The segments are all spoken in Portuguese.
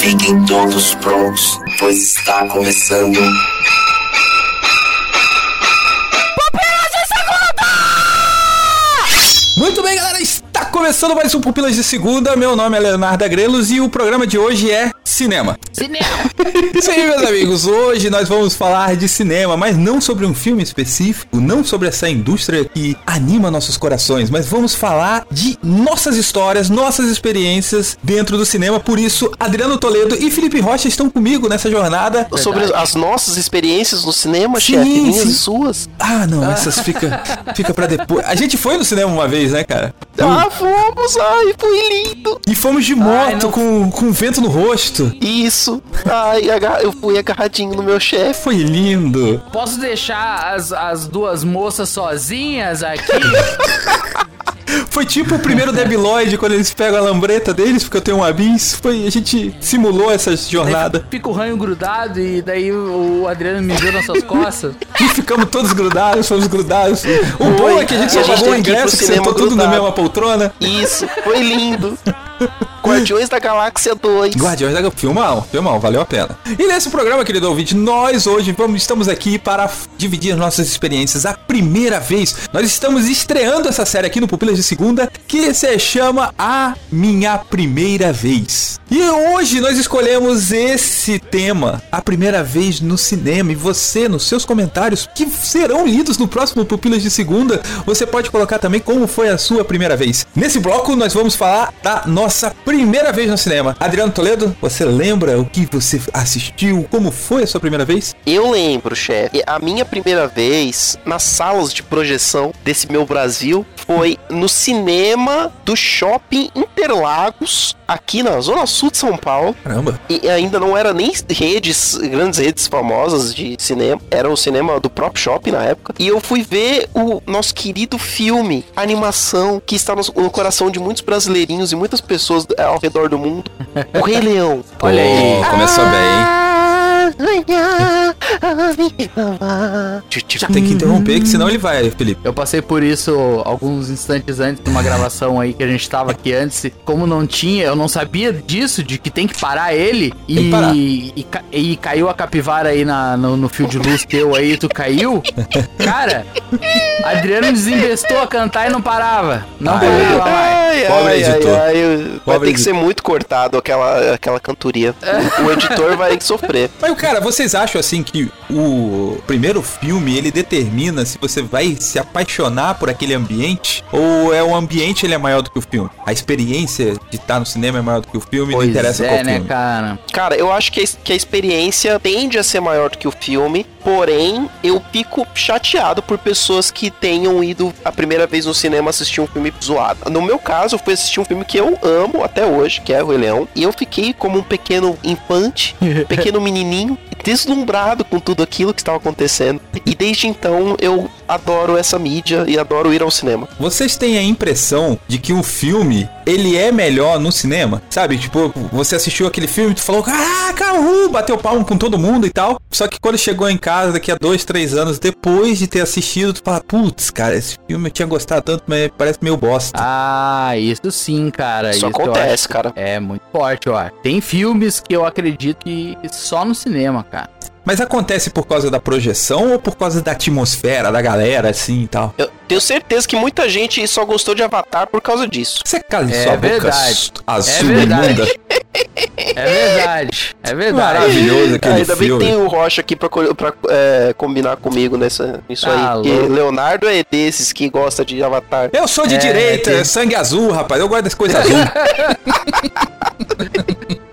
Fiquem todos prontos, pois está começando. Começando mais um Pupilas de Segunda. Meu nome é Leonardo Agrelos e o programa de hoje é cinema. Cinema. Isso aí, meus amigos. Hoje nós vamos falar de cinema, mas não sobre um filme específico, não sobre essa indústria que anima nossos corações, mas vamos falar de nossas histórias, nossas experiências dentro do cinema. Por isso, Adriano Toledo e Felipe Rocha estão comigo nessa jornada. Sobre as nossas experiências no cinema, Sim, chefe, minhas e suas. Ah, não, essas fica, fica para depois. A gente foi no cinema uma vez, né, cara? Ah, fomos! Ai, foi lindo! E fomos de Ai, moto não- com, com vento no rosto. Isso! Ai, eu fui agarradinho no meu chefe. Foi lindo. Posso deixar as, as duas moças sozinhas aqui? Foi tipo o primeiro Debiloid quando eles pegam a lambreta deles, porque eu tenho um abis. Foi, a gente simulou essa jornada. Fica o ranho grudado e daí o Adriano mijou nas suas costas. E ficamos todos grudados, fomos grudados. O bom Foi. é que a gente só pagou o ingresso, que sentou tudo na mesma poltrona. Isso, foi lindo! Guardiões da Galáxia 2. Guardiões da Filmão, filmão, valeu a pena. E nesse programa, querido ouvinte, nós hoje vamos, estamos aqui para dividir nossas experiências. A primeira vez, nós estamos estreando essa série aqui no Pupilas de Segunda, que se chama A Minha Primeira Vez. E hoje nós escolhemos esse tema, a primeira vez no cinema. E você, nos seus comentários, que serão lidos no próximo Pupilas de Segunda, você pode colocar também como foi a sua primeira vez. Nesse bloco, nós vamos falar da nossa primeira vez no cinema. Adriano Toledo, você lembra o que você assistiu? Como foi a sua primeira vez? Eu lembro, chefe. A minha primeira vez nas salas de projeção desse meu Brasil foi no cinema do Shopping Interlagos, aqui na Zona Sul de São Paulo. Caramba. E ainda não era nem redes, grandes redes famosas de cinema. Era o cinema do próprio shopping na época. E eu fui ver o nosso querido filme, animação, que está no, no coração de muitos brasileirinhos e muitas pessoas ao redor do mundo. O Rei Leão. Olha aí. Começou bem, Tem que interromper, que senão ele vai, Felipe. Eu passei por isso alguns instantes antes de uma gravação aí que a gente tava aqui antes. Como não tinha, eu não sabia disso, de que tem que parar ele. Que parar. E, e, e caiu a capivara aí na, no, no fio de luz teu aí, tu caiu. Cara, Adriano desinvestou a cantar e não parava. Não Ai, parava mais. Ai, Pobre ai, editor. ai, ai, eu- vai Pobre ter que ser muito cortado aquela, aquela cantoria. O, o editor vai sofrer. Mas, cara, vocês acham assim que o primeiro filme ele determina se você vai se apaixonar por aquele ambiente ou é o ambiente ele é maior do que o filme? A experiência de estar no cinema é maior do que o filme, não Pois interessa é, qual né, filme. cara? Cara, eu acho que a, que a experiência tende a ser maior do que o filme, porém, eu fico chateado por pessoas que tenham ido a primeira vez no cinema assistir um filme zoado. No meu caso, eu fui assistir um filme que eu amo até hoje, que é O Rei Leão, e eu fiquei como um pequeno infante, pequeno menininho, deslumbrado com tudo aquilo que estava acontecendo. E desde então, eu adoro essa mídia e adoro ir ao cinema. Vocês têm a impressão de que o filme, ele é melhor no cinema? Sabe, tipo, você assistiu aquele filme e tu falou, caraca, uhul, bateu palmo com todo mundo e tal. Só que quando chegou em casa, daqui a dois, três anos depois de ter assistido, tu fala, putz, cara, esse filme eu tinha gostado tanto, mas parece meio bosta. Ah, isso sim, cara. Isso eu acontece, acho- cara. É muito forte, acho. Tem filmes que eu acredito que só no cinema, cara. Mas acontece por causa da projeção ou por causa da atmosfera, da galera, assim e tal? Eu tenho certeza que muita gente só gostou de Avatar por causa disso. Você cala É sua verdade. boca azul É verdade. imunda. É verdade. É verdade. Maravilhoso aquele Ainda bem filme. que tem o Rocha aqui pra, pra, é, combinar comigo nessa, nisso Tá aí. Porque louco. Leonardo é desses que gosta de Avatar. Eu sou de É, direita, tem- sangue azul, rapaz. Eu gosto das coisas azul.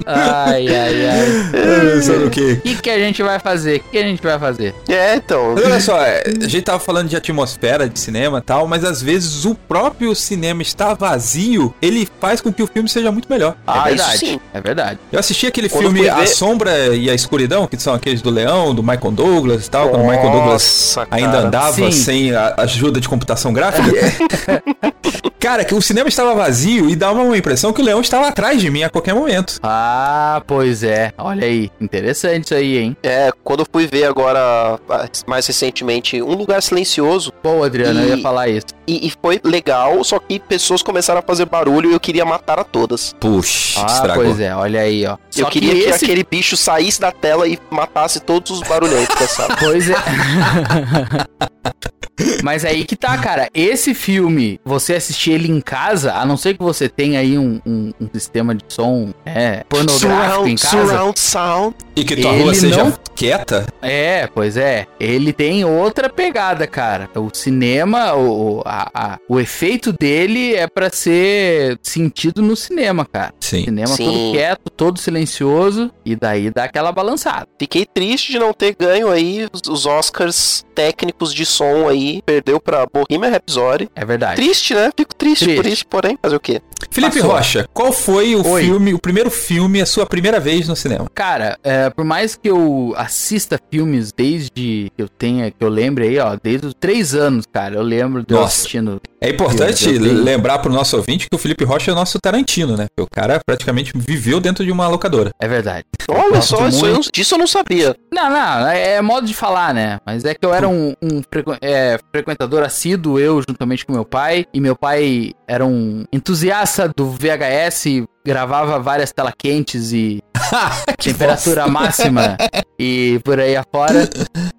Ai, ai, ai. Sabe o quê? O que, que a gente vai fazer? O que, que a gente vai fazer? É, então. Mas olha só, é, a gente tava falando de atmosfera de cinema e tal, mas às vezes o próprio cinema estar vazio, ele faz com que o filme seja muito melhor. Ah, é isso verdade. sim. É verdade. Eu assisti aquele Quando filme A ver- Sombra e a Escuridão, que são aqueles do Leão, do Michael Douglas e tal, quando o Michael Douglas Nossa, ainda cara. andava Sim. sem a ajuda de computação gráfica. cara, que o cinema estava vazio e dava uma impressão que o leão estava atrás de mim a qualquer momento. Ah, pois é. Olha aí. Interessante isso aí, hein? É, quando eu fui ver agora, mais recentemente, Um Lugar Silencioso, Pô, Adriano, eu E- ia falar isso. e, e foi legal, só que pessoas começaram a fazer barulho e eu queria matar a todas. Puxa, Ah, estragou. pois é. Olha aí, ó. eu Só queria que, esse aquele bicho saísse da tela e matasse todos os barulhentos da sala. Pois é. Mas aí que tá, cara. Esse filme, você assistir ele em casa, a não ser que você tenha aí um, um- um sistema de som é, pornográfico em Surround, casa. surround sound. E que tua rua seja não- quieta? É, pois é. Ele tem outra pegada, cara. O cinema, o, a- a- o efeito dele é pra ser sentido no cinema, cara. Sim. Cinema Sim. todo quieto, todo silencioso, e daí dá aquela balançada. Fiquei triste de não ter ganho aí os- os Oscars técnicos de som aí. Perdeu pra Bohemian Rhapsody. É verdade. Triste, né? Fico triste, Triste. por isso, porém, fazer o quê? Felipe Passou. Rocha, qual foi o Oi. filme, o primeiro filme, a sua primeira vez no cinema? Cara, é, por mais que eu assista filmes desde que eu tenha, que eu lembre aí, ó, desde os três anos, cara, eu lembro de eu Nossa. assistindo. É importante lembrar pro nosso ouvinte que o Felipe Rocha é o nosso Tarantino, né? O cara praticamente viveu dentro de uma locadora. É verdade. Olha só, isso eu, disso eu não sabia. Não, não, é é modo de falar, né? Mas é que eu era um, um frequ- é, frequentador assíduo, eu juntamente com meu pai, e meu pai era um entusiasta do VHS, gravava várias tela quentes e temperatura máxima e por aí afora.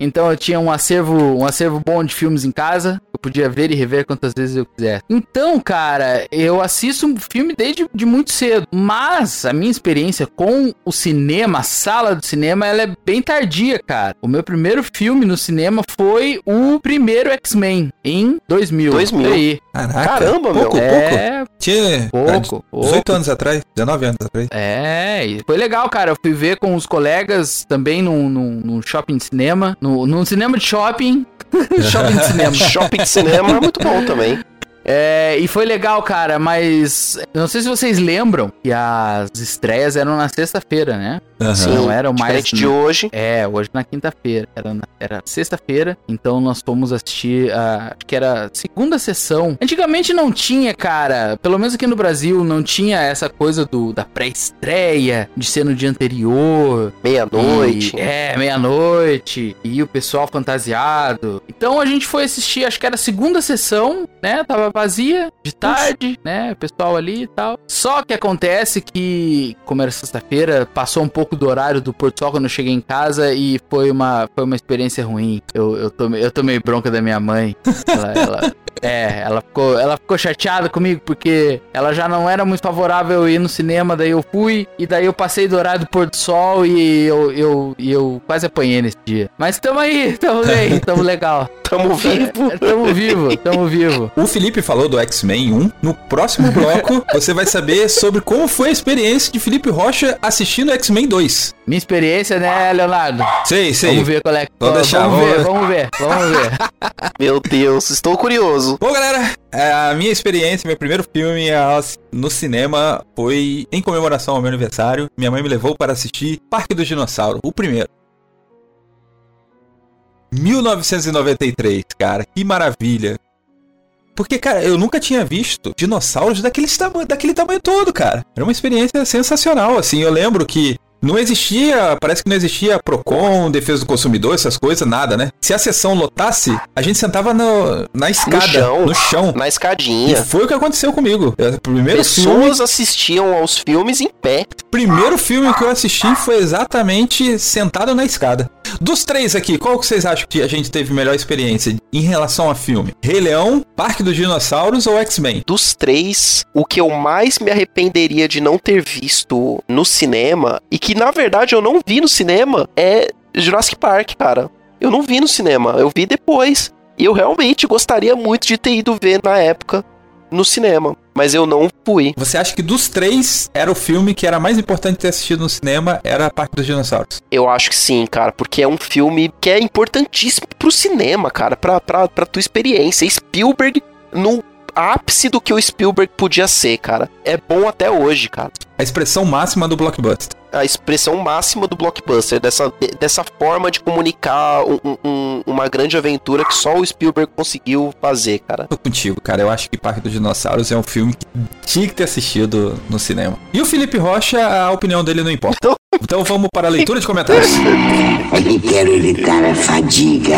Então eu tinha um acervo, um acervo bom de filmes em casa. Eu podia ver e rever quantas vezes eu quiser. Então, cara, eu assisto um filme desde de muito cedo. Mas a minha experiência com o cinema, a sala do cinema, ela é bem tardia, cara. O meu primeiro filme no cinema foi o primeiro X-Men, em 2000. 2000. Por aí. Caraca, Caramba, meu. pouco, pouco. É, Tinha pouco, pouco. 18 anos atrás, 19 anos atrás. É, e foi legal, cara. Eu fui ver com os colegas também num, num, num shopping de cinema. No, num cinema de shopping. shopping de cinema. Shopping de cinema é muito bom também. É, e foi legal, cara, mas eu não sei se vocês lembram que as estreias eram na sexta-feira, né? Aham. Sim, Não eram mais. Diferente de hoje. É, hoje na quinta-feira. Era, na- era sexta-feira, então nós fomos assistir a. Acho que era a segunda sessão. Antigamente não tinha, cara. Pelo menos aqui no Brasil, não tinha essa coisa do da pré-estreia, de ser no dia anterior. Meia-noite. E- É, meia-noite. E o pessoal fantasiado. Então a gente foi assistir, acho que era a segunda sessão, né? Tava vazia, de tarde, né? O pessoal ali e tal. Só que acontece que, como era sexta-feira, passou um pouco do horário do Porto Sol quando eu cheguei em casa e foi uma, foi uma experiência ruim. Eu, eu, tomei, eu tomei bronca da minha mãe. Ela, ela- é, ela ficou, ela ficou chateada comigo porque ela já não era muito favorável eu ir no cinema, daí eu fui, e daí eu passei do horário do pôr do sol e eu, eu, eu quase apanhei nesse dia. Mas tamo aí, tamo bem, tamo legal. Tamo vivo. tamo vivo, tamo vivo. O Felipe falou do X-Men 1. No próximo bloco, você vai saber sobre como foi a experiência de Felipe Rocha assistindo X-Men 2. Minha experiência, né, Leonardo? Sei, sei. Vamos ver qual é que Vamos deixar, vamos, vamos ver, ver. vamos ver, vamos ver. Meu Deus, estou curioso. Bom, galera, é, a minha experiência, meu primeiro filme no cinema foi em comemoração ao meu aniversário. Minha mãe me levou para assistir Parque do Dinossauro, o primeiro. 1993, cara, que maravilha. Porque, cara, eu nunca tinha visto dinossauros daquele, tama daquele tamanho todo, cara. Era uma experiência sensacional, assim. Eu lembro que não existia, parece que não existia Procon, defesa do consumidor, essas coisas, nada, né? Se a sessão lotasse, a gente sentava no- na escada, chão. no chão. Na E escadinha. foi o que aconteceu comigo. É, O primeiro filme, Pessoas assistiam aos filmes em pé. primeiro filme que eu assisti foi exatamente sentado na escada. Dos três aqui, qual que vocês acham que a gente teve melhor experiência em relação a filme? Rei Leão, Parque dos Dinossauros ou X-Men? Dos três, o que eu mais me arrependeria de não ter visto no cinema, e que na verdade eu não vi no cinema, é Jurassic Park, cara. Eu não vi no cinema, eu vi depois. E eu realmente gostaria muito de ter ido ver na época no cinema, mas eu não fui. Você acha que dos três era o filme que era mais importante ter assistido no cinema era Parque dos Dinossauros? Eu acho que sim, cara, porque é um filme que é importantíssimo pro cinema, cara, pra, pra, pra tua experiência. Spielberg, no ápice do que o Spielberg podia ser, cara. É bom até hoje, cara. A expressão máxima do blockbuster. A expressão máxima do blockbuster, dessa, de- dessa forma de comunicar um- um- uma grande aventura que só o Spielberg conseguiu fazer, cara. Tô contigo, cara. Eu acho que Parque dos Dinossauros é um filme que tinha que ter assistido no cinema. E o Felipe Rocha, a opinião dele não importa. Então vamos para a leitura de comentários. Eu quero evitar a fadiga.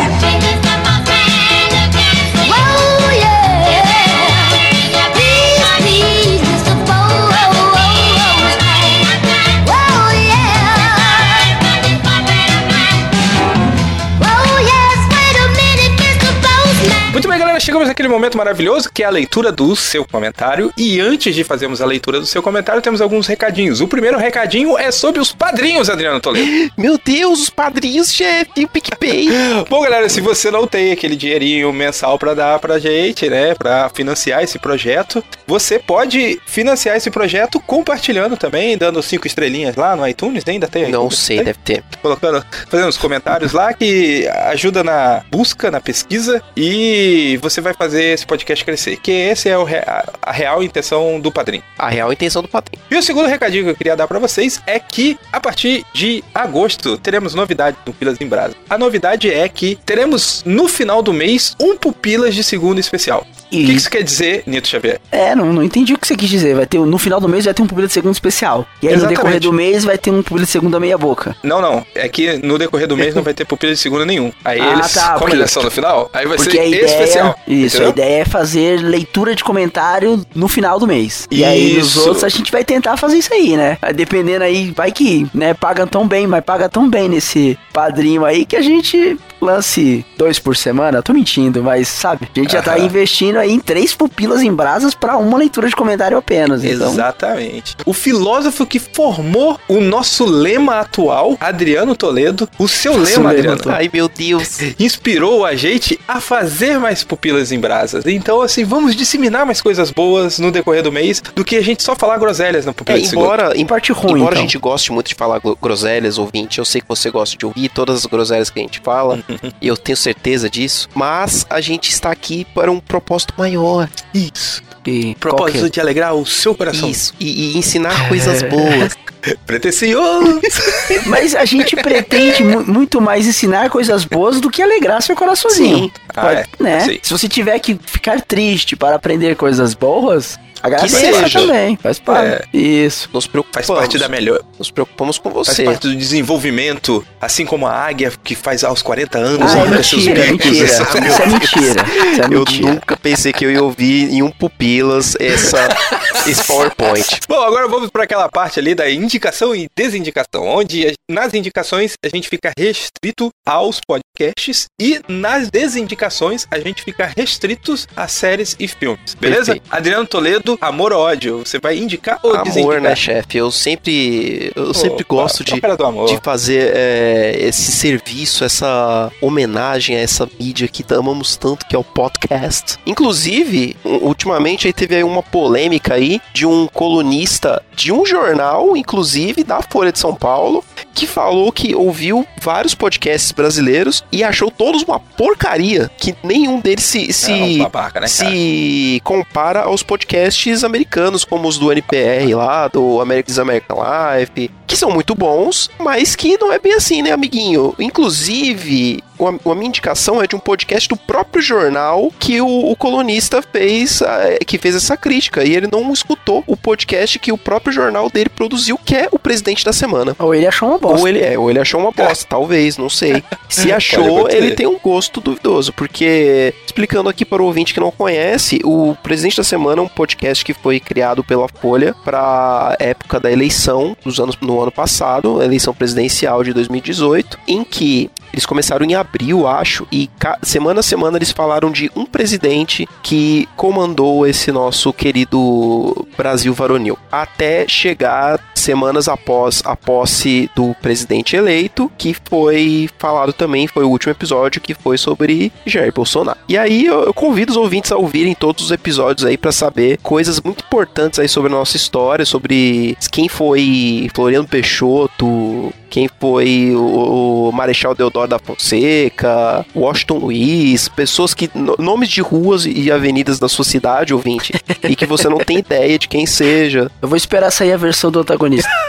Muito bem, galera. Chegamos naquele momento maravilhoso que é a leitura do seu comentário. E antes de fazermos a leitura do seu comentário, temos alguns recadinhos. O primeiro recadinho é sobre os padrinhos, Adriano Toledo. Meu Deus, os padrinhos, chefe, o PicPay. Bom, galera, se você não tem aquele dinheirinho mensal pra dar pra gente, né, pra financiar esse projeto, você pode financiar esse projeto compartilhando também, dando cinco estrelinhas lá no iTunes, ainda tem? Não iTunes? sei, Tem? deve ter. colocando, fazendo os comentários lá que ajuda na busca, na pesquisa e você vai fazer esse podcast crescer. Que esse é o re- a, real intenção do padrinho. A real intenção do padrinho. E o segundo recadinho que eu queria dar pra vocês é que a partir de agosto teremos novidade no Pilas em Brasa. A novidade é que teremos no final do mês um Pupilas de segunda especial. O que que isso quer dizer, Nito Xavier? É, não, não entendi o que você quis dizer. Vai ter, no final do mês vai ter um público de segundo especial. E aí Exatamente. no decorrer do mês vai ter um público de segunda meia boca. Não, não. É que no decorrer do mês não vai ter Pupilas de segunda nenhum. Aí Ah, eles, tá, são no final, aí vai Porque ser a ideia, especial. isso, entendeu? a ideia é fazer leitura de comentário no final do mês. E aí nos Isso. outros a gente vai tentar fazer isso aí, né? Dependendo aí, vai que, né, paga tão bem, mas paga tão bem nesse padrinho aí que a gente lance dois por semana. Tô mentindo, mas sabe? A gente já tá investindo aí em três pupilas em brasas pra uma leitura de comentário apenas. Então, Exatamente. O filósofo que formou o nosso lema atual, Adriano Toledo, o seu Nosso lema, Adriano, atual. Ai, meu Deus. inspirou a gente a fazer mais pupilas em brasas. Então, assim, vamos disseminar mais coisas boas no decorrer do mês do que a gente só falar groselhas na É, pupila de segunda. embora, em parte ruim, embora então. a gente goste muito de falar gro- groselhas, ouvinte, eu sei que você gosta de ouvir todas as groselhas que a gente fala, e eu tenho certeza disso, mas a gente está aqui para um propósito maior. Isso. e Propósito qualquer- de alegrar o seu coração. Isso. E, e ensinar coisas boas. Pretencioso. Mas a gente pretende mu- muito mais ensinar coisas boas do que alegrar seu coraçãozinho. Sim. Ah, Pode- é. né? Sim. Se você tiver que ficar triste para aprender coisas boas, agradeça seja. também. Faz parte. Isso. Nos preocupamos. Faz parte da melhor. Nos preocupamos com Faz você. parte do desenvolvimento, assim como a águia que faz aos 40 anos, Ah, é arranca seus mentira, bicos. mentira. Essa- Isso é mentira. Isso é Eu mentira. nunca pensei que eu ia ouvir em um Pupilas essa, esse PowerPoint. Bom, agora vamos para aquela parte ali da indicação e desindicação, onde a- nas indicações a gente fica restrito aos podcasts e nas desindicações a gente fica restritos a séries e filmes, beleza? Perfeito. Adriano Toledo, amor ou ódio, você vai indicar ou Amor, desindicar? né, chefe? Eu sempre, eu sempre Opa, gosto de, amor. de fazer é, esse serviço, essa homenagem a essa mídia que amamos tanto, que é o podcast. Inclusive, ultimamente aí teve aí uma polêmica aí de um colunista de um jornal, inclusive da Folha de São Paulo, que falou que ouviu vários podcasts brasileiros e achou todos uma porcaria, que nenhum deles se, se, É um babaca, né, se compara aos podcasts americanos, como os do NPR lá, do America's American Life, que são muito bons, mas que não é bem assim, né, amiguinho? Inclusive, uma, minha indicação é de um podcast do próprio jornal que o, o colunista fez, ah, que fez essa crítica, e ele não escutou o podcast que o próprio jornal dele produziu, que é o Presidente da Semana. Ou ele achou uma bosta. Ou ele é, ou ele achou uma bosta, talvez, não sei. Se achou, ele tem um gosto duvidoso, porque, explicando aqui para o ouvinte que não conhece, o Presidente da Semana é um podcast que foi criado pela Folha para época da eleição dos anos, no ano passado, a eleição presidencial de 2018, em que eles começaram em abril, acho, e semana a semana eles falaram de um presidente que comandou esse nosso querido Brasil varonil. Até chegar semanas após a posse do presidente eleito, que foi falado também, foi o último episódio, que foi sobre Jair Bolsonaro. E aí eu, eu convido os ouvintes a ouvirem todos os episódios aí para saber coisas muito importantes aí sobre a nossa história, sobre quem foi Floriano Peixoto, quem foi o, o Marechal Deodoro da Fonseca, Washington Luiz, pessoas que. no- nomes de ruas e avenidas da sua cidade, ouvinte, e que você não tem ideia de quem seja. Eu vou esperar sair a versão do antagonista.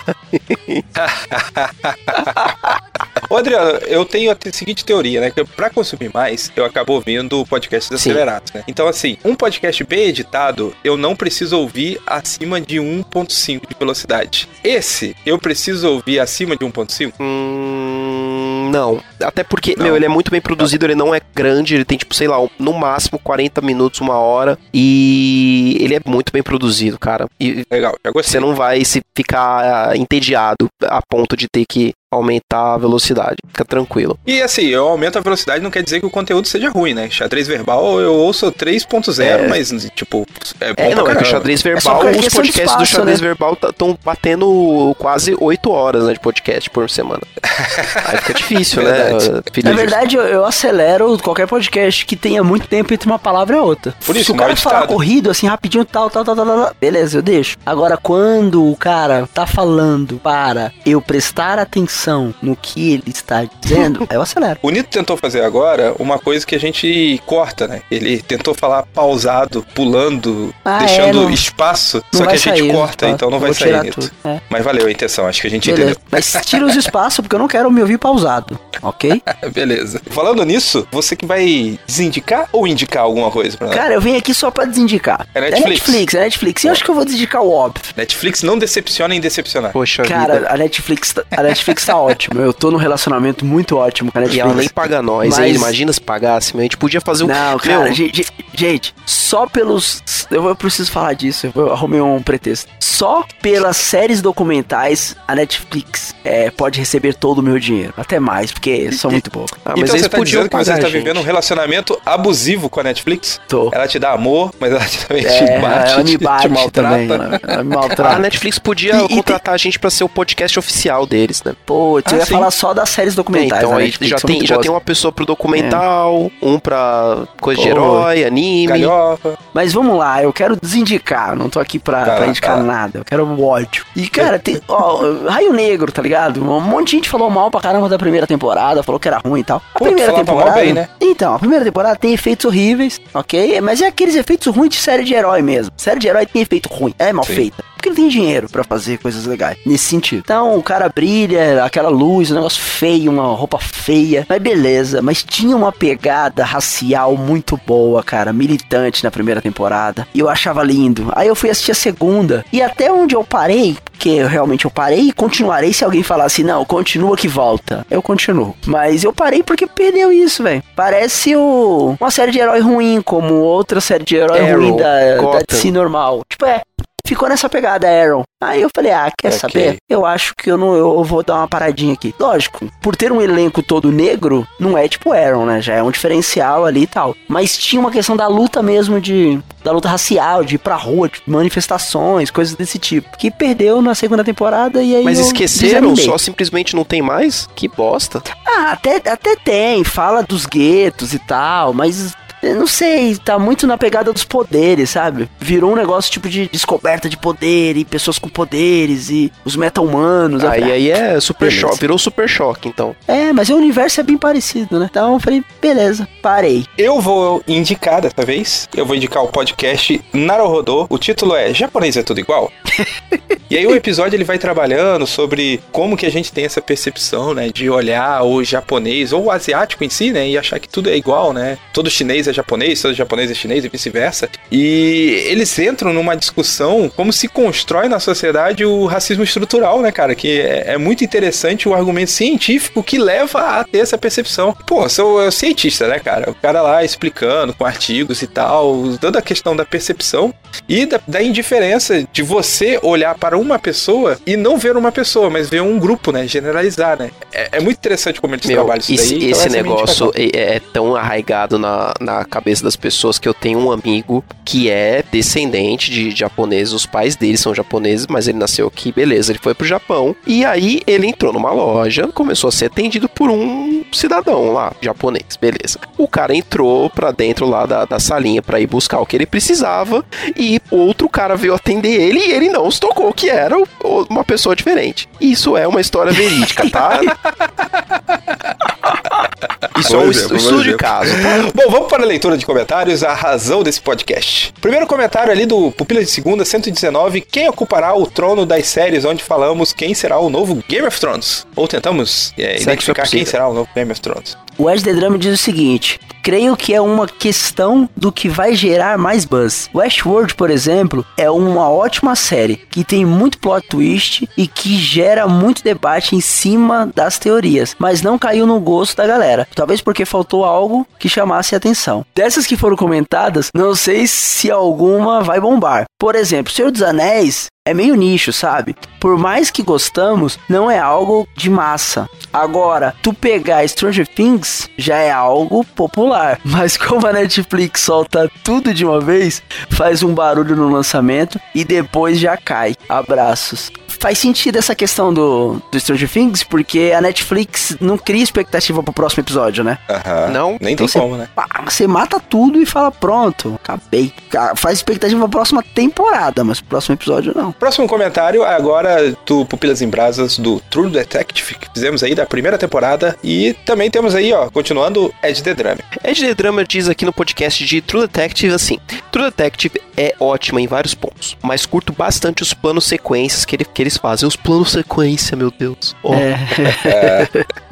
Ô, Adriano, eu tenho a te- seguinte teoria, né? Que pra consumir mais, eu acabo ouvindo podcasts acelerados, né? Então, assim, um podcast bem editado, eu não preciso ouvir acima de 1.5 de velocidade. Esse, eu preciso ouvir acima de 1.5? Hum, não. Até porque, Não. meu, ele é muito bem produzido, ele não é grande, ele tem, tipo, sei lá, no máximo 40 minutos, uma hora. E ele é muito bem produzido, cara. E Legal, já gostei. você não vai se ficar ah, entediado a ponto de ter que aumentar a velocidade. Fica tranquilo. E assim, eu aumento a velocidade não quer dizer que o conteúdo seja ruim, né? Xadrez verbal eu ouço 3.0, É. mas tipo, é bom É, pra não, é que o xadrez só verbal, por os podcasts do espaço, xadrez né? verbal estão batendo quase 8 horas né, de podcast por semana. Aí fica difícil, né? Na verdade, eu, eu acelero qualquer podcast que tenha muito tempo entre uma palavra e outra. Por isso, Se o cara falar editado. corrido, assim, rapidinho, tal, tal, tal, tal, tal, beleza, eu deixo. Agora, quando o cara tá falando para eu prestar atenção no que ele está dizendo, aí eu acelero. O Nito tentou fazer agora uma coisa que a gente corta, né? Ele tentou falar pausado, pulando, Ah, deixando é, não- espaço, Não só que a gente sair, corta, tá? então não vai sair, Nito. é. Mas valeu a intenção, acho que a gente Beleza. Mas tira os espaços, porque eu não quero me ouvir pausado, ok? entendeu. Beleza. Falando nisso, você que vai desindicar ou indicar alguma coisa pra nós? Cara, eu vim aqui só pra desindicar. É Netflix. É Netflix, é Netflix. E eu acho que eu vou desindicar o óbvio. Netflix não decepciona em decepcionar. Poxa Cara, vida. a Netflix, tá- a Netflix tá ótima. Eu tô num relacionamento muito ótimo com a E Netflix. ela nem paga nós, hein? Mas- Imagina se pagasse, meu. A gente podia fazer um. Não, cara, meu, gente, gente, só pelos. Eu, eu preciso falar disso, eu arrumei um pretexto. Só pelas séries documentais, a Netflix é, pode receber todo o meu dinheiro. Até mais, porque são muito boas. ah, mas então eles você tá podiam dizendo que você está vivendo um relacionamento abusivo com a Netflix? Tô. Ela te dá amor, mas ela te, também É, te bate, ela me te- te bate maltrata. também. Ela, ela me A maltrata. Netflix podia E- e contratar a gente pra ser o podcast oficial deles, né? Putz, eu Ah, ia sim. falar só das séries É, documentais. então da aí Netflix, já tem, já tem uma pessoa pro documental, um pra coisa de Pô. herói, anime. Galhofa. Mas vamos lá, eu quero desindicar, não tô aqui pra, Tá, pra indicar tá. nada, eu quero o ódio. E cara, tem, ó, Raio Negro, tá ligado? Um monte de gente falou mal pra caramba da primeira temporada, falou que era ruim e tal. A primeira temporada. bem, né? Então, a primeira temporada tem efeitos horríveis, ok? Mas é aqueles efeitos ruins de série de herói mesmo. Série de herói tem efeito ruim, é mal Sim. feita. Porque não tem dinheiro pra fazer coisas legais nesse sentido. Então, o cara brilha, aquela luz, um negócio feio, uma roupa feia. Mas beleza, mas tinha uma pegada racial muito boa, cara, militante na primeira temporada. E eu achava lindo. Aí eu fui assistir a segunda. E até onde eu parei, que eu realmente eu parei e continuarei se alguém falar assim, não, continua que volta. Eu continuo. Mas eu parei porque perdeu isso, velho. Parece o, uma série de herói ruim, como outra série de herói Arrow, ruim da, da. DC normal. Tipo, é, ficou nessa pegada Aaron. Aí eu falei, ah, quer Ok. saber? Eu acho que eu não eu vou dar uma paradinha aqui. Lógico, por ter um elenco todo negro, não é tipo Aaron, né? Já é um diferencial ali e tal. Mas tinha uma questão da luta mesmo de da luta racial, de ir pra rua, de manifestações, coisas desse tipo. Que perdeu na segunda temporada e aí Mas esqueceram, desanimei. só simplesmente não tem mais? Que bosta. Ah, até, até tem, fala dos guetos e tal, mas eu não sei, tá muito na pegada dos poderes, sabe? Virou um negócio tipo de descoberta de poder e pessoas com poderes e os meta-humanos. Aí, falei, aí é super Beleza. choque, virou super choque, então. É, mas o universo é bem parecido, né? Então eu falei, beleza, parei. Eu vou indicar dessa vez. Eu vou indicar o podcast Naruhodô. O título é Japonês é tudo igual? e aí o episódio ele vai trabalhando sobre como que a gente tem essa percepção, né, de olhar o japonês ou o asiático em si, né, e achar que tudo é igual, né? Todo chinês é japonês, todo japonês é chinês e vice-versa. E eles entram numa discussão como se constrói na sociedade o racismo estrutural, né, cara? Que é, é muito interessante o argumento científico que leva a ter essa percepção. Pô, sou eu cientista, né, cara? O cara lá explicando com artigos e tal, dando a questão da percepção e da, da indiferença de você olhar para uma pessoa e não ver uma pessoa, mas ver um grupo, né? Generalizar, né? É, é muito interessante como eles Meu, trabalham isso esse, daí. então esse essa é negócio é, é tão arraigado na, na cabeça das pessoas que eu tenho um amigo que é descendente de japoneses. Os pais dele são japoneses, mas ele nasceu aqui, beleza. Ele foi pro Japão. E aí ele entrou numa loja, começou a ser atendido por um cidadão lá, japonês, beleza. O cara entrou pra dentro lá da, da salinha pra ir buscar o que ele precisava. e outro cara veio atender ele e ele não se tocou que era uma pessoa diferente. Isso é uma história verídica, tá? Isso é um estudo de caso, tá? Bom, vamos para a leitura de comentários, a razão desse podcast. Primeiro comentário ali do Pupila de Segunda, 119. Quem ocupará o trono das séries onde falamos quem será o novo Game of Thrones? Ou tentamos é, Sexo identificar é quem será o novo Game of Thrones. O Ed The Drama diz o seguinte: Creio que é uma questão do que vai gerar mais buzz. Westworld, por exemplo, é uma ótima série que tem muito plot twist e que gera muito debate em cima das teorias, mas não caiu no gosto da galera. Talvez porque faltou algo que chamasse atenção. Dessas que foram comentadas, não sei se alguma vai bombar. Por exemplo, Senhor dos Anéis é meio nicho, sabe? Por mais que gostamos, não é algo de massa. Agora, tu pegar Stranger Things já é algo popular. Mas como a Netflix solta tudo de uma vez, faz um barulho no lançamento e depois já cai. Abraços. Faz sentido essa questão do, do Stranger Things, porque a Netflix não cria expectativa pro próximo episódio, né? Aham. Não? Nem Então tem como, né? Pá, Você mata tudo e fala, pronto, acabei. Faz expectativa pra próxima temporada, mas pro próximo episódio não. Próximo comentário é agora do Pupilas em Brasas do True Detective, que fizemos aí da primeira temporada. E também temos aí, ó, continuando, Ed The Drama. Ed The Drama diz aqui no podcast de True Detective assim: True Detective é ótima em vários pontos, mas curto bastante os planos sequências que, ele- que eles fazem. Os planos sequência, meu Deus. Ó. É.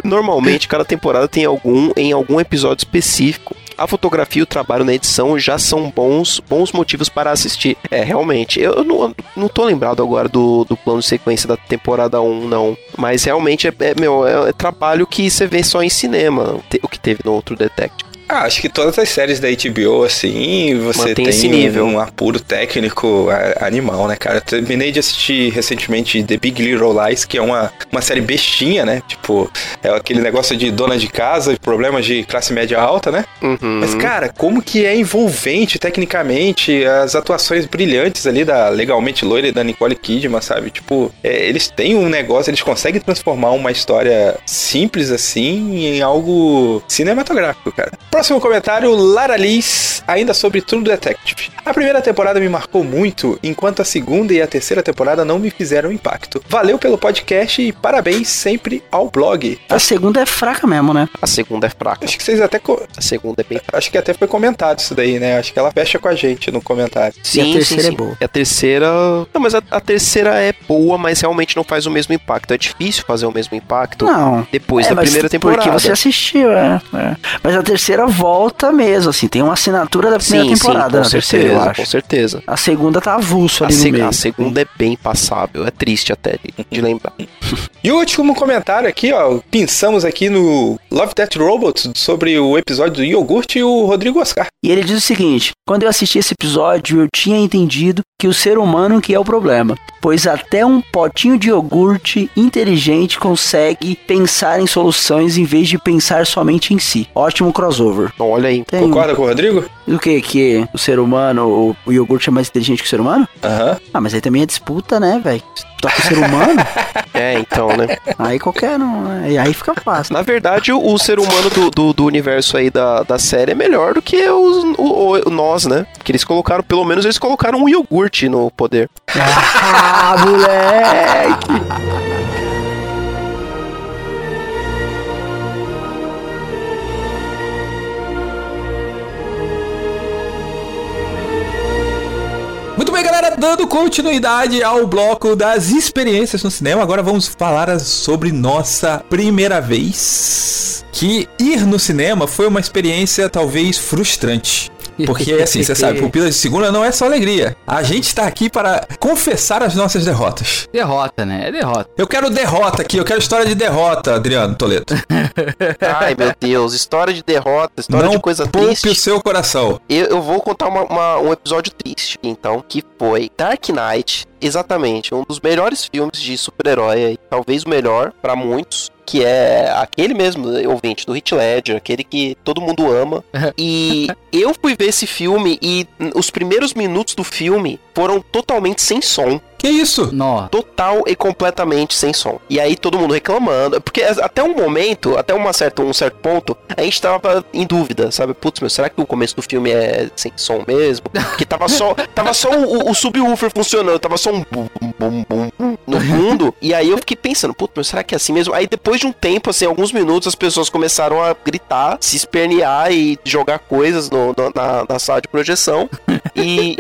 Normalmente, cada temporada tem algum em algum episódio específico. A fotografia e o trabalho na edição já são bons, bons motivos para assistir. É, realmente. Eu não, não tô lembrado agora do, do plano de sequência da temporada 1, não. Mas realmente é, é, meu, é, é trabalho que você vê só em cinema, o que teve no outro Detective. Ah, acho que todas as séries da HBO, assim, você Mantém tem esse um- nível. um apuro técnico animal, né, cara? Eu terminei de assistir recentemente The Big Little Lies, que é uma, uma série bestinha, né? Tipo, é aquele negócio de dona de casa, problemas de classe média alta, né? Uhum. Mas, cara, como que é envolvente tecnicamente, as atuações brilhantes ali da legalmente loira e da Nicole Kidman, sabe? Tipo, é, eles têm um negócio, eles conseguem transformar uma história simples assim em algo cinematográfico, cara. Próximo comentário, Lara Liz, ainda sobre True Detective. A primeira temporada me marcou muito, enquanto a segunda e a terceira temporada não me fizeram impacto. Valeu pelo podcast e parabéns sempre ao blog. A segunda é fraca mesmo, né? A segunda é fraca. Acho que vocês até co- A segunda é bem fraca. Acho que até foi comentado isso daí, né? Acho que ela fecha com a gente no comentário. Sim, terceira sim, é sim. boa. E a terceira. Não, mas a, a terceira é boa, mas realmente não faz o mesmo impacto. É difícil fazer o mesmo impacto Não. depois É, da mas primeira temporada. Porque você assistiu, é, é. Mas a terceira volta mesmo, assim, tem uma assinatura da primeira sim, temporada sim, com na terceira, eu certeza, acho. com certeza. A segunda tá avulso A, ali se- no meio. a segunda é bem passável, é triste até de, de lembrar. E o último comentário aqui, ó, pensamos aqui no Love Death Robots sobre o episódio do iogurte e o Rodrigo Oscar. E ele diz o seguinte: quando eu assisti esse episódio, eu tinha entendido que o ser humano que é o problema, pois até um potinho de iogurte inteligente consegue pensar em soluções em vez de pensar somente em si. Ótimo crossover. Olha aí. Tem Concorda com o Rodrigo? o que que o ser humano, o, o iogurte é mais inteligente que o ser humano? Aham. Ah, mas aí também é disputa, né, velho? Toca o ser humano, É, então, né? aí qualquer um, né? E aí fica fácil. Na verdade, o, o ser humano do, do, do universo aí da, da série é melhor do que os, o, o- nós, né? Que eles colocaram, pelo menos eles colocaram um iogurte no poder. Ah, moleque! Bem, galera, dando continuidade ao bloco das experiências no cinema, agora vamos falar sobre nossa primeira vez. Que ir no cinema foi uma experiência talvez frustrante. Porque, assim, você sabe, Pupilas de Segunda não é só alegria. A gente tá aqui para confessar as nossas derrotas. Derrota, né? É derrota. Eu quero derrota aqui, eu quero história de derrota, Adriano Toledo. Ai, meu Deus, história de derrota, história não de coisa triste. o seu coração. Eu, eu vou contar uma- uma- um episódio triste, então, que foi Dark Knight, exatamente, um dos melhores filmes de super-herói, talvez o melhor pra muitos, que é aquele mesmo, ouvinte, do Heath Ledger, aquele que todo mundo ama. E eu fui ver esse filme e os primeiros minutos do filme foram totalmente sem som. Que isso? Nó. Total e completamente sem som. E aí todo mundo reclamando. Porque até um momento, até uma certa, um certo ponto, a gente tava em dúvida, sabe? Putz, meu, será que o começo do filme é sem som mesmo? Porque tava só, tava só o, o subwoofer funcionando, tava só um bum, bum, bum, bum, no fundo. E aí eu fiquei pensando, putz, meu, será que é assim mesmo? Aí depois de um tempo, assim, alguns minutos, as pessoas começaram a gritar, se espernear e jogar coisas no, no- na, na sala de projeção. E,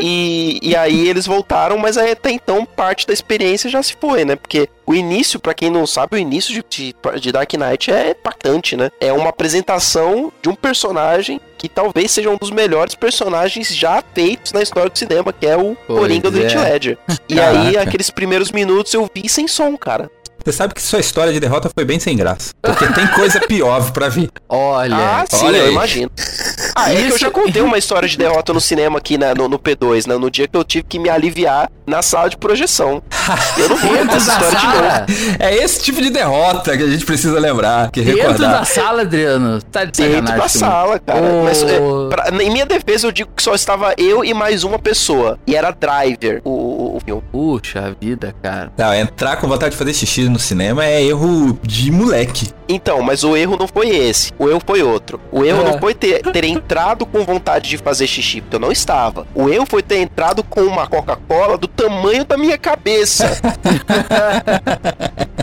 e, e aí eles voltaram, mas aí até então parte da experiência já se foi, né? Porque o início, pra quem não sabe, o início de, de, de Dark Knight é impactante, né? É uma apresentação de um personagem que talvez seja um dos melhores personagens já feitos na história do cinema, que é o Pois Coringa do é. Heath Ledger. E aí, aqueles primeiros minutos eu vi sem som, cara. Você sabe que sua história de derrota foi bem sem graça. Porque tem coisa pior pra vir. Olha. Ah, sim, olha eu aí. imagino. Ah, é que eu já contei uma história de derrota no cinema aqui né, no, no P2, né? No dia que eu tive que me aliviar na sala de projeção. Eu não vou contar essa história de novo. sala. É esse tipo de derrota que a gente precisa lembrar, que Dentro recordar. da sala, Adriano. Tá de Dentro da sala, cara. Ô. Mas, é, pra- em minha defesa, eu digo que só estava eu e mais uma pessoa. E era Driver, o, o, o filme. Puxa vida, cara. Não, entrar com vontade de fazer xixi no cinema é erro de moleque. Então, mas o erro não foi esse. O erro foi outro. O erro É. não foi ter, ter entrado com vontade de fazer xixi, porque eu não estava. O erro foi ter entrado com uma Coca-Cola do tamanho da minha cabeça.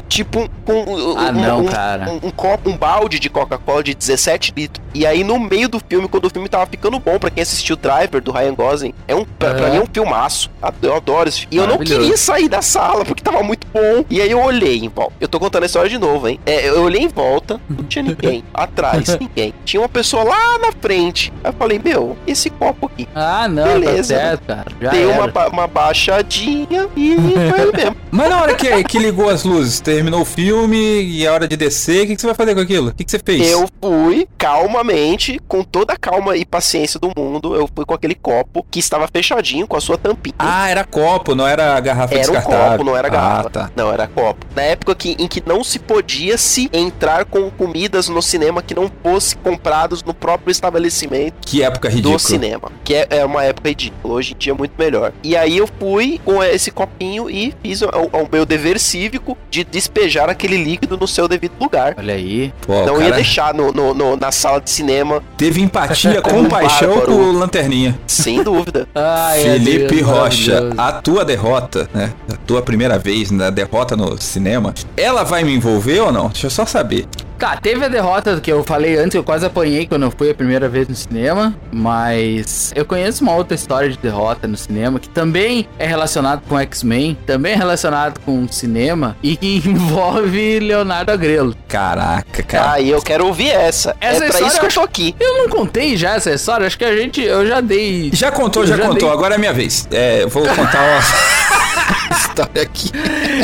tipo, com um, Ah, um- não, um- cara. um, um copo, um balde de Coca-Cola de 17 litros. E aí, no meio do filme, quando o filme tava ficando bom, pra quem assistiu Driver, do Ryan Gosling, é um, pra, pra Aham. mim é um filmaço. Eu adoro esse filme. E eu não queria sair da sala, porque tava muito bom. E aí eu olhei em volta. Eu tô contando a história de novo, hein? É, eu olhei em volta, não tinha ninguém. Atrás, ninguém. Tinha uma pessoa lá na frente. Aí eu falei, meu, esse copo aqui. Ah, não, Beleza. tá certo, cara. Já era. uma, ba- uma baixadinha e foi ele mesmo. Mas na hora que, que ligou as luzes, terminou o filme e é hora de descer, o que, que você vai fazer com aquilo? O que, que você fez? Eu fui calmamente, com toda a calma e paciência do mundo, eu fui com aquele copo que estava fechadinho, com a sua tampinha. Ah, era copo, não era garrafa Era um descartável. copo, não era garrafa. Ah, tá. Não, era copo. Na época que, em que não se podia se entrar com comidas no cinema que não fosse comprados no próprio estabelecimento Que época ridícula. do cinema. Que é, é uma época ridícula. Hoje em dia é muito melhor. E aí eu fui com esse copinho e fiz o, o meu dever cívico de despejar aquele líquido no seu devido lugar. Olha aí. Pô, não ia cara deixar no, no- no- na sala de cinema, teve empatia, um compaixão bárbaro. com o Lanterninha. sem dúvida. Ai, Felipe Adriano, Rocha, a tua derrota, né? A tua primeira vez na derrota no cinema, ela vai me envolver ou não? Deixa eu só saber. Tá, teve a derrota que eu falei antes, eu quase apanhei quando eu fui a primeira vez no cinema, mas eu conheço uma outra história de derrota no cinema que também é relacionado com X-Men, também é relacionado com cinema e que envolve Leonardo Agrelo. Caraca, cara. Ah, e eu quero ouvir essa. Essa é pra história isso que eu tô aqui. Eu não contei já essa história, acho que a gente, eu já dei... Já contou, já, já contou. dei- Agora é minha vez. É, eu vou contar uma história aqui.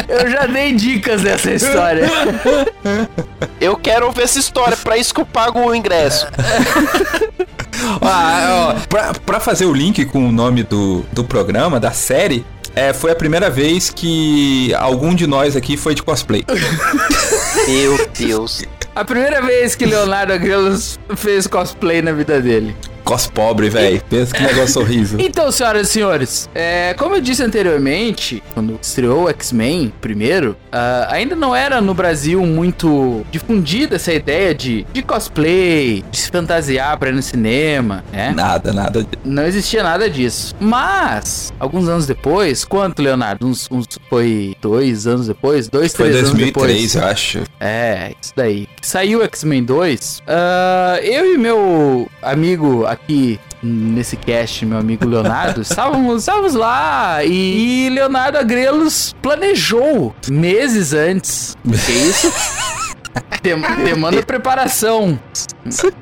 Eu já dei dicas dessa história. Eu quero ouvir essa história, pra isso que eu pago o ingresso. Ah, ó, pra, pra fazer o link com o nome do, do programa, da série, é, foi a primeira vez que algum de nós aqui foi de cosplay. Meu Deus. A primeira vez que Leonardo Agrelo fez cosplay na vida dele. Cos pobre, velho. Pensa que negócio horrível. Então, senhoras e senhores, é, como eu disse anteriormente, quando estreou o X-Men primeiro, ah, ainda não era no Brasil muito difundida essa ideia de, de cosplay, de se fantasiar pra ir no cinema, né? Nada, nada. Não existia nada disso. Mas, alguns anos depois, quanto, Leonardo? Uns, uns- foi dois anos depois? Dois, Foi três anos 2003, depois. eu acho. É, isso daí. Saiu o X-Men 2. ah, eu e meu amigo aqui nesse cast, meu amigo Leonardo, estávamos, estávamos lá e, e Leonardo Agrelos planejou meses antes. Que isso? Dem- demanda preparação,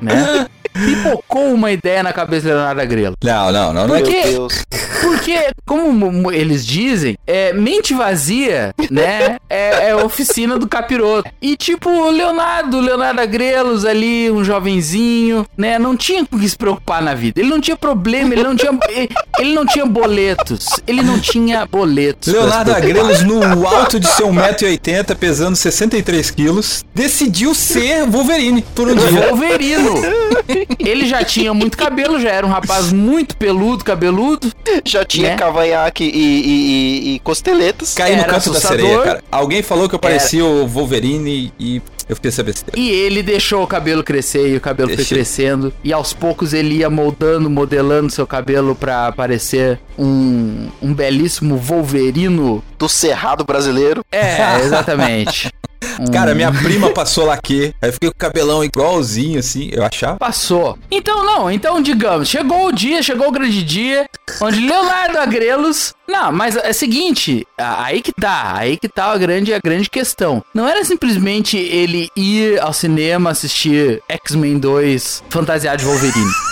né? Pipocou uma ideia na cabeça do Leonardo Agrelo. Não, não, não. não Por é- quê? Meu Deus. Porque, como eles dizem, é, mente vazia, né? É, é oficina do capiroto. E tipo, o Leonardo, Leonardo Agrelos ali, um jovenzinho, né? Não tinha com o que se preocupar na vida. Ele não tinha problema, ele não tinha. ele- Ele não tinha boletos. Ele não tinha boletos. Leonardo. Agrelos, no alto de seu 1,80m, pesando 63 quilos, decidiu ser Wolverine por um dia. Wolverino. Ele já tinha muito cabelo, já era um rapaz muito peludo, cabeludo. Já tinha Né? cavanhaque e, e- e- e costeletas. Caí no canto da assustador. sereia, cara. Alguém falou que eu parecia o Wolverine e eu fiquei essa besteira. E ele deixou o cabelo crescer e o cabelo foi crescendo. E aos poucos ele ia moldando, modelando seu cabelo pra parecer um, um belíssimo Wolverino. Do Cerrado brasileiro. É, exatamente. Cara, minha prima passou laque. Aí eu fiquei com o cabelão igualzinho, assim, eu achava. Passou. Então, não, então digamos, chegou o dia, chegou o grande dia, onde Leonardo Agrelos. Não, mas é o seguinte, aí que tá, aí que tá a grande, a grande questão. Não era simplesmente ele ir ao cinema assistir X-Men 2 fantasiado de Wolverine.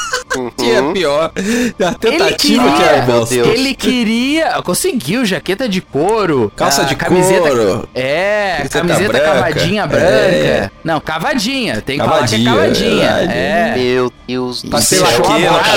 Que é Uhum. pior. A Ele tentativa queria, que é bosta. Deus. ele queria, conseguiu jaqueta de couro, Calça a de camiseta, couro. É, Camiseta camiseta branca. cavadinha branca. É. Não, cavadinha, tem que Cavadinha, falar que é cavadinha. verdade. É. Meu Deus do céu.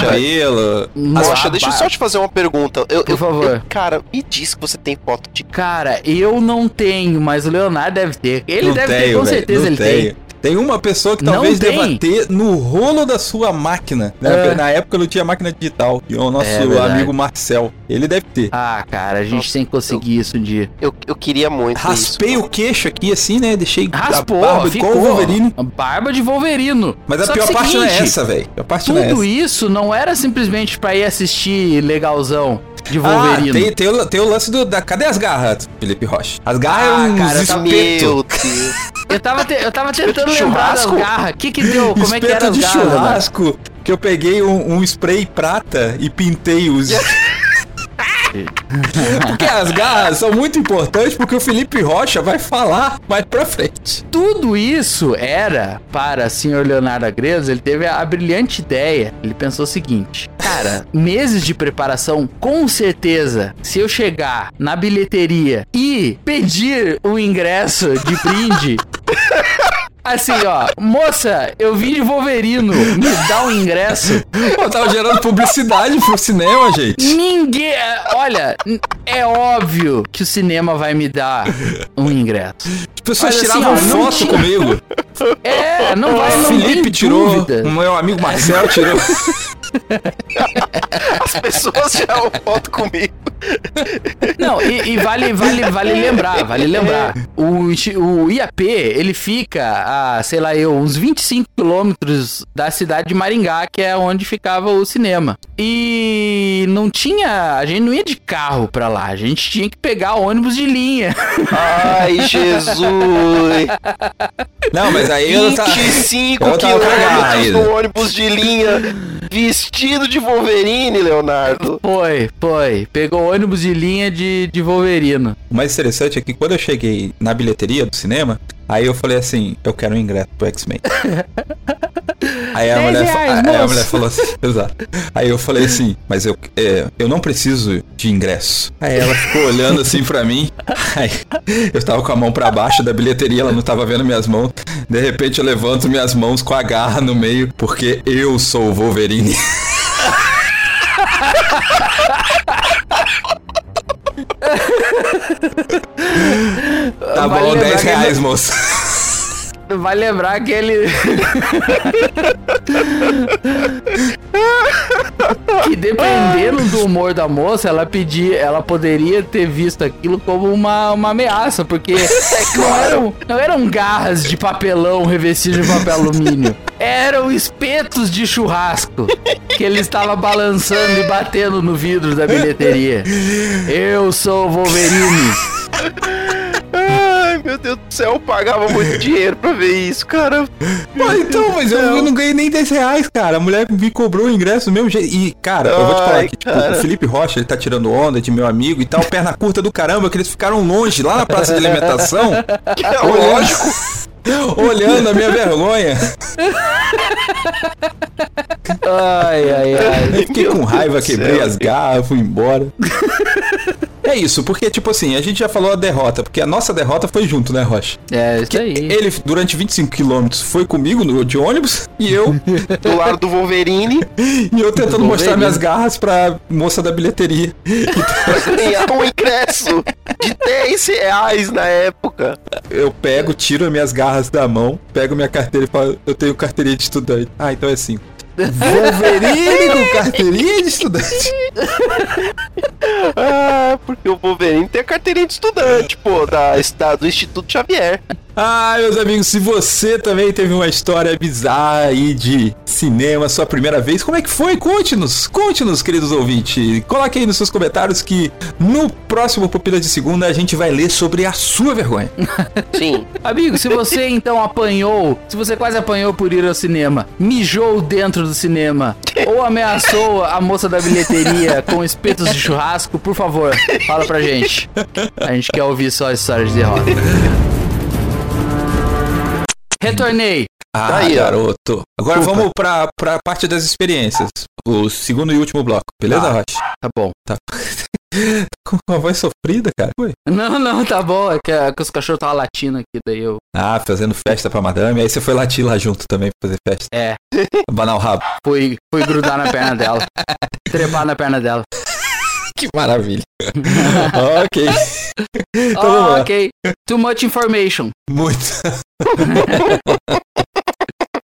Cabelo. Nossa, deixa eu só te fazer uma pergunta. Eu, Por eu- favor. eu- cara, me diz que você tem foto de. Cara, eu não tenho, mas o Leonardo deve ter. Ele Não deve ter, tenho, com velho, certeza não ele tenho. tem. Tem uma pessoa que talvez deva ter no rolo da sua máquina. né? É. Na época não tinha máquina digital. É o nosso É amigo Marcel. Ele deve ter. Ah, cara, a gente Nossa, tem que conseguir isso um dia. Eu, eu queria muito Raspei isso. o queixo aqui assim, né? Deixei Raspou, a barba ficou. igual o Wolverine. Barba de Wolverino. Mas a Só pior que parte não é seguinte, essa, velho. A pior parte não é Tudo essa. isso não era simplesmente pra ir assistir legalzão de Ah, Wolverino. tem, tem, o, tem o lance do, da. Cadê as garras, Felipe Rocha? As garras Ah, é uns cara, tá- espetos. Meu Deus. Eu tava, te- eu tava tentando de lembrar das churrasco? garras. O que que deu? Como é que Espeto era as de garras? churrasco que eu peguei um, um spray prata e pintei os. porque as garras são muito importantes porque o Felipe Rocha vai falar mais pra frente. Tudo isso era para o senhor Leonardo Agredos, ele teve a brilhante ideia. Ele pensou o seguinte: cara, meses de preparação, com certeza, se eu chegar na bilheteria e pedir o ingresso de brinde. Assim, ó, moça, eu vim de Wolverino, me dá um ingresso. Pô, tava gerando publicidade pro cinema, gente. Ninguém. Olha, é óbvio que o cinema vai me dar um ingresso. As pessoas Mas assim, tiravam ó, não foto tinha- comigo. É, não vai, O não Felipe tirou, dúvida. o meu amigo Marcel tirou. As pessoas tiraram foto comigo. Não, e, e vale, vale, vale lembrar, vale lembrar. O, o IAP, ele fica a, sei lá eu, uns 25 quilômetros da cidade de Maringá, que é onde ficava o cinema. E não tinha, a gente não ia de carro pra lá, a gente tinha que pegar ônibus de linha. Ai, Jesus. Não, mas aí eu tava... 25 eu tava quilômetros no ônibus de linha, vestido de Wolverine, Leonardo. Foi, foi. Pegou ônibus de linha de, de Wolverino. O mais interessante é que quando eu cheguei na bilheteria do cinema, aí eu falei assim, eu quero um ingresso pro X-Men. Aí a, 10 mulher, reais, aí a moço. mulher falou assim, exato. Aí eu falei assim, mas eu, é, eu não preciso de ingresso. Aí ela ficou olhando assim pra mim. Aí eu tava com a mão pra baixo da bilheteria, ela não tava vendo minhas mãos. De repente eu levanto minhas mãos com a garra no meio, porque eu sou o Wolverine. Tá bom, lembrar 10 que reais, ele- Vai lembrar que ele. que dependendo do humor da moça, ela pedia, ela poderia ter visto aquilo como uma, uma ameaça, porque não, eram, não eram garras de papelão revestidas de papel alumínio. Eram espetos de churrasco que ele estava balançando e batendo no vidro da bilheteria. Eu sou o Wolverine. Céu, eu pagava muito dinheiro pra ver isso, cara. Pô, então, mas eu, eu não ganhei nem 10 reais, cara. A mulher me cobrou o ingresso do mesmo jeito. E, cara, eu vou te falar Ai, que, tipo, o Felipe Rocha, ele tá tirando onda de meu amigo e tal, perna curta do caramba, que eles ficaram longe, lá na praça de alimentação, É lógico. olhando a minha vergonha. Ai, ai, ai. Eu fiquei Meu com raiva, Deus quebrei céu. as garras, fui embora. É isso, porque, tipo assim, a gente já falou a derrota, porque a nossa derrota foi junto, né, Rocha? É isso aí. Ele, durante 25 quilômetros, foi comigo no, de ônibus e eu, Do lado do Wolverine, e eu tentando mostrar minhas garras pra moça da bilheteria. ganhar um ingresso de 10 reais na época. Eu pego, tiro as minhas garras da mão, pego minha carteira e falo, eu tenho carteirinha de estudante. Ah, então é assim. Wolverine com carteirinha de estudante. Ah, porque o Wolverine tem a carteirinha de estudante, pô, da, da- do Instituto Xavier. Ah, meus amigos, se você também teve uma história bizarra aí de cinema, sua primeira vez, como é que foi? Conte-nos, conte-nos, queridos ouvintes. Coloque aí nos seus comentários que no próximo Pupila de Segunda a gente vai ler sobre a sua vergonha. Sim. Amigo, se você então apanhou, se você quase apanhou por ir ao cinema, mijou dentro do cinema, ou ameaçou a moça da bilheteria com espetos de churrasco, por favor, fala pra gente. A gente quer ouvir só histórias de derrota. Retornei. Ah, Tá aí, garoto. Agora vamos pra, pra parte das experiências. O segundo e último bloco. Beleza, Tá. Rocha? Tá bom. Tá. Com uma voz sofrida, cara. Foi. Não, não, tá bom. É que, é que os cachorros estavam latindo aqui, daí eu. Ah, fazendo festa pra madame. Aí você foi latir lá junto também pra fazer festa. É, Abanar o rabo. fui, fui grudar na perna dela. Trepar na perna dela. Que maravilha. ok. Então Oh, ok. Too much information. Muito.